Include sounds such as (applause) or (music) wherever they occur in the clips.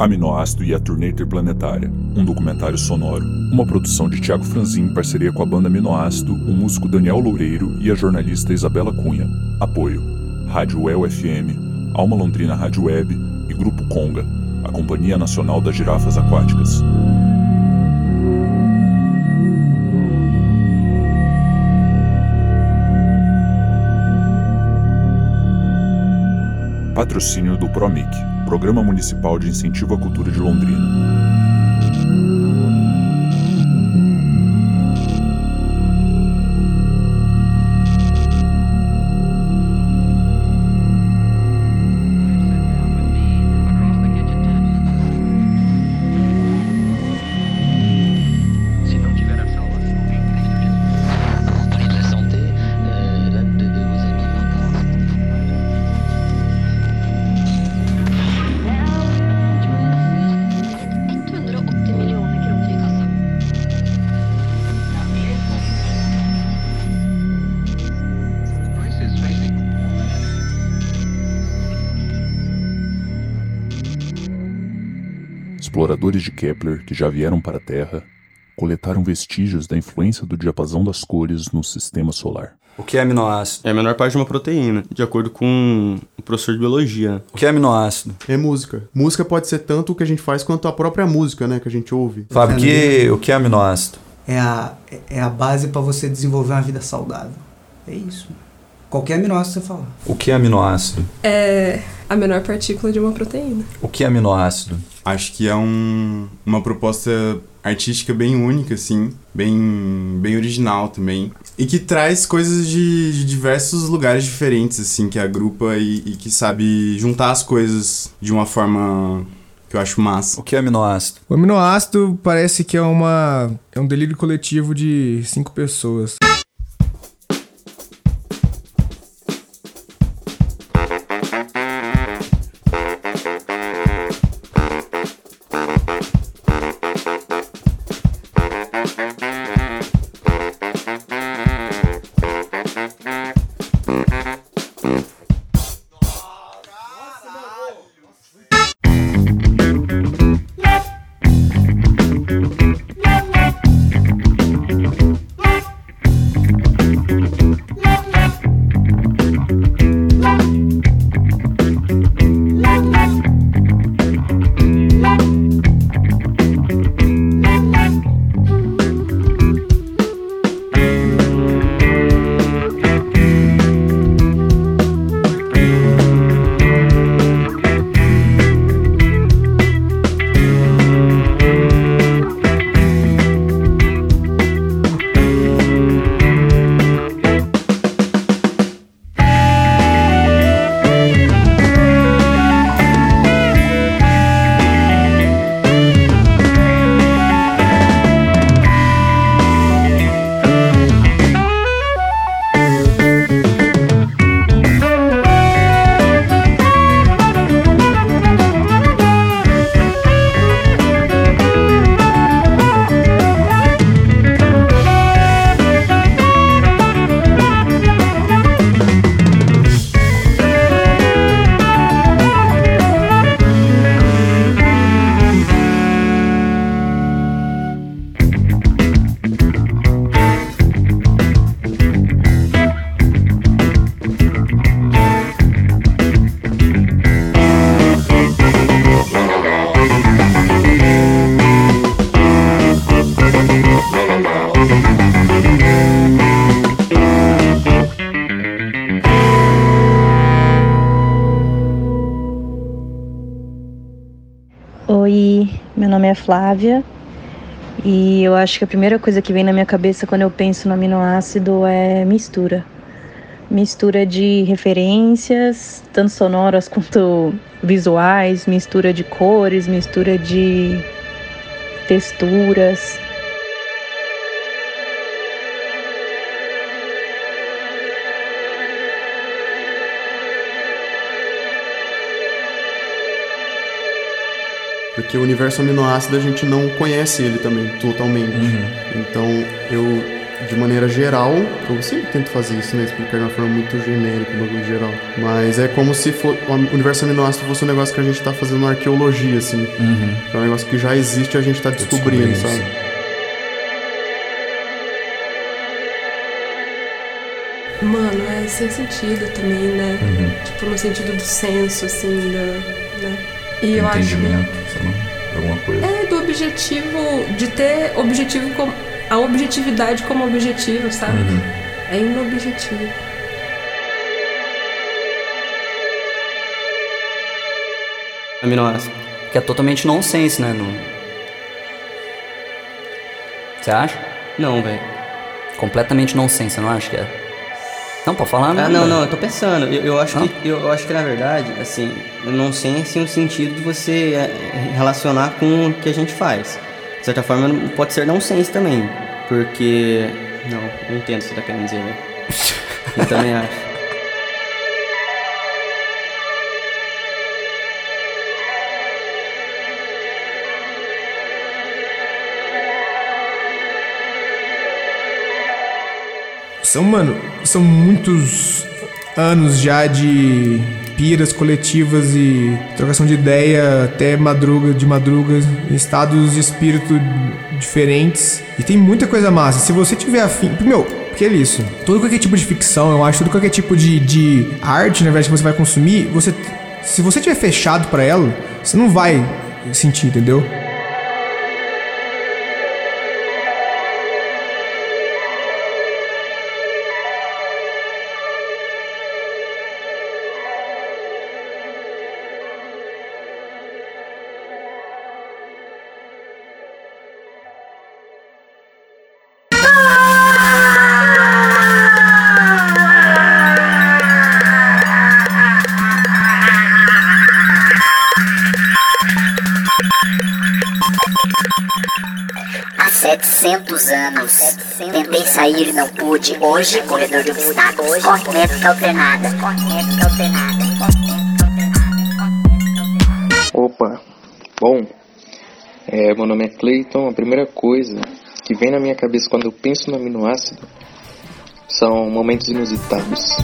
Aminoácido e a Turnê Interplanetária, um documentário sonoro. Uma produção de Tiago Franzin em parceria com a banda Aminoácido, o músico Daniel Loureiro e a jornalista Isabela Cunha. Apoio: Rádio El FM, Alma Londrina Rádio Web e Grupo Conga, a Companhia Nacional das Girafas Aquáticas. Patrocínio do PROMIC, Programa Municipal de Incentivo à Cultura de Londrina. Exploradores de Kepler que já vieram para a Terra coletaram vestígios da influência do diapasão das cores no sistema solar. O que é aminoácido? É a menor parte de uma proteína, de acordo com o professor de biologia. O que é aminoácido? É música. Música pode ser tanto o que a gente faz quanto a própria música, né? Que a gente ouve. Fábio, o que, o que é aminoácido? É a, é a base para você desenvolver uma vida saudável. É isso. Qualquer aminoácido você falar. O que é aminoácido? É a menor partícula de uma proteína. O que é aminoácido? Acho que é um, uma proposta artística bem única, assim, bem, bem original também. E que traz coisas de, de diversos lugares diferentes, assim, que agrupa e, e que sabe juntar as coisas de uma forma que eu acho massa. O que é aminoácido? O aminoácido parece que é uma é um delírio coletivo de cinco pessoas. Oi, meu nome é Flávia e eu acho que a primeira coisa que vem na minha cabeça quando eu penso no aminoácido é mistura. Mistura de referências, tanto sonoras quanto visuais, mistura de cores, mistura de texturas. Porque o universo aminoácido a gente não conhece ele também totalmente. Então eu de maneira geral, eu sempre tento fazer isso, né? Explicar de uma forma muito genérica, um bagulho geral. Mas é como se for, o universo aminoácido fosse um negócio que a gente tá fazendo arqueologia, assim. Uhum. É um negócio que já existe e a gente tá descobrindo, descobrindo, sabe? Mano, é sem sentido também, né? Uhum. Tipo, no sentido do senso, assim, da, né? E eu acho. Entendimento, sei lá, alguma coisa. É, do objetivo, de ter objetivo como. A objetividade como objetivo, sabe? Uhum. É inobjetivo. Aminoácido. Que é totalmente nonsense, né? Não... Você acha? Não, velho. Completamente nonsense, você não acha que é? Não, pode falar Ah, não. não, não, eu tô pensando. Eu, eu acho Não? que, eu, acho que na verdade, assim, não sei assim, o sentido de você é, relacionar com o que a gente faz. De certa forma, não- pode ser nonsense também. Porque. Não, eu entendo o que você tá querendo dizer, velho. Eu também (laughs) acho. São, mano, são muitos anos já de piras coletivas e trocação de ideia até madruga, de madruga, estados de espírito diferentes. E tem muita coisa massa. Se você tiver afim. Meu, porque é isso. Todo qualquer tipo de ficção, eu acho, todo qualquer tipo de, de arte, na verdade, que você vai consumir, você. Se você tiver fechado pra ela, você não vai sentir, entendeu? 700 anos tentei sair e não pude. Hoje, corredor de obstáculos, corre métrica alternada. Corre métrica alternada. Opa, bom, é, meu nome é Clayton. A primeira coisa que vem na minha cabeça quando eu penso no aminoácido são momentos inusitados.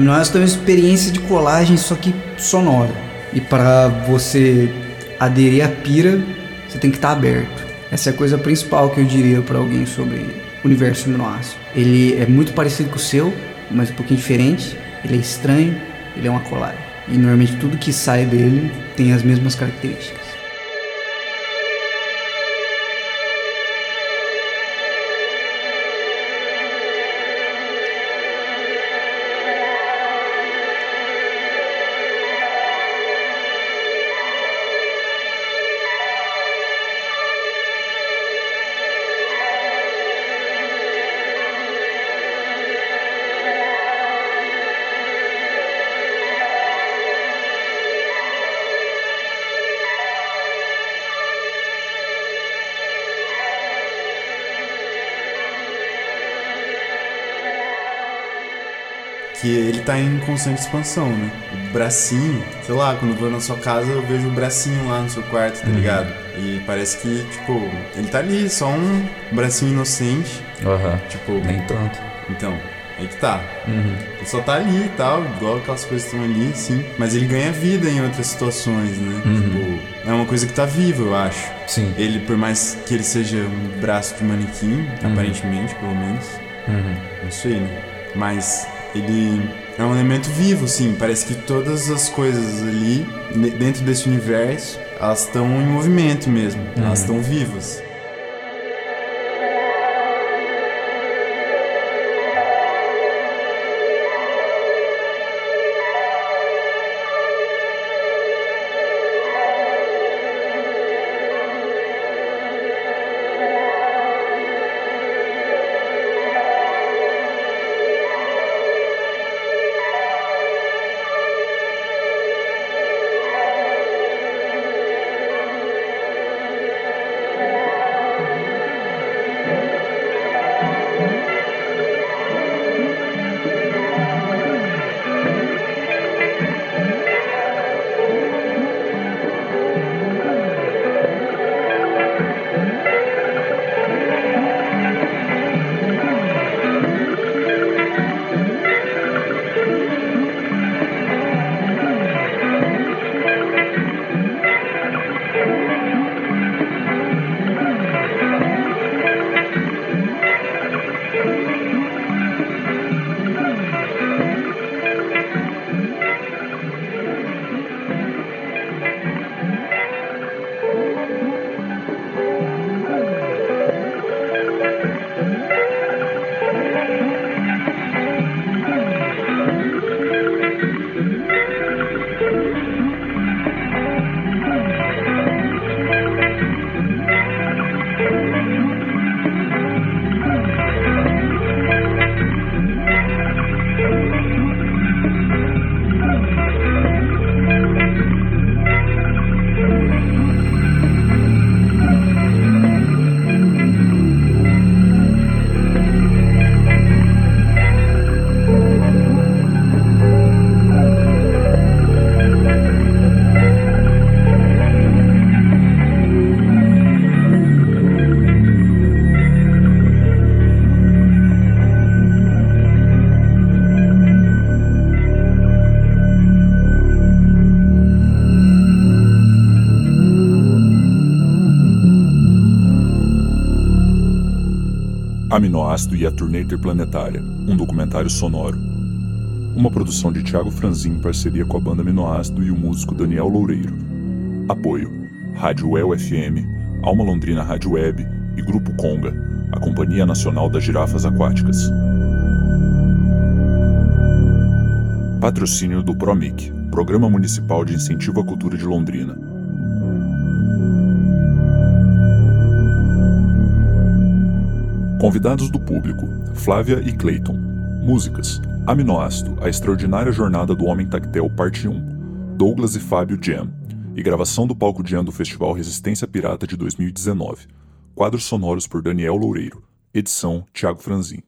Aminoácido é uma experiência de colagem, só que sonora. E para você aderir à pira, você tem que estar aberto. Essa é a coisa principal que eu diria para alguém sobre o universo aminoácido. Ele é muito parecido com o seu, mas um pouquinho diferente. Ele é estranho, ele é uma colagem. E normalmente tudo que sai dele tem as mesmas características. Que ele tá em constante expansão, né? O bracinho, sei lá, quando eu vou na sua casa eu vejo o bracinho lá no seu quarto, tá Uhum. ligado? E parece que, tipo, ele tá ali, só um bracinho inocente. Aham. Tipo. Nem tanto. Então, aí que tá. Uhum. Ele só tá ali e tal, igual aquelas coisas que estão ali, sim. Mas ele ganha vida em outras situações, né? Uhum. Tipo, é uma coisa que tá viva, eu acho. Sim. Ele, por mais que ele seja um braço de manequim, Uhum. aparentemente, pelo menos. Uhum. Não sei, né? Mas ele é um elemento vivo, sim. Parece que todas as coisas ali, dentro desse universo, elas estão em movimento mesmo. Uhum. Elas estão vivas. Aminoácido e a Turnê Interplanetária, um documentário sonoro. Uma produção de Thiago Franzin em parceria com a banda Aminoácido e o músico Daniel Loureiro. Apoio: Rádio El FM, Alma Londrina Rádio Web e Grupo Conga, a Companhia Nacional das Girafas Aquáticas. Patrocínio do PROMIC, Programa Municipal de Incentivo à Cultura de Londrina. Convidados do público: Flávia e Clayton. Músicas: Aminoácido, A Extraordinária Jornada do Homem Tactel, Parte 1. Douglas e Fábio Jam. E gravação do palco Jam do Festival Resistência Pirata de 2019. Quadros sonoros por Daniel Loureiro. Edição: Thiago Franzin.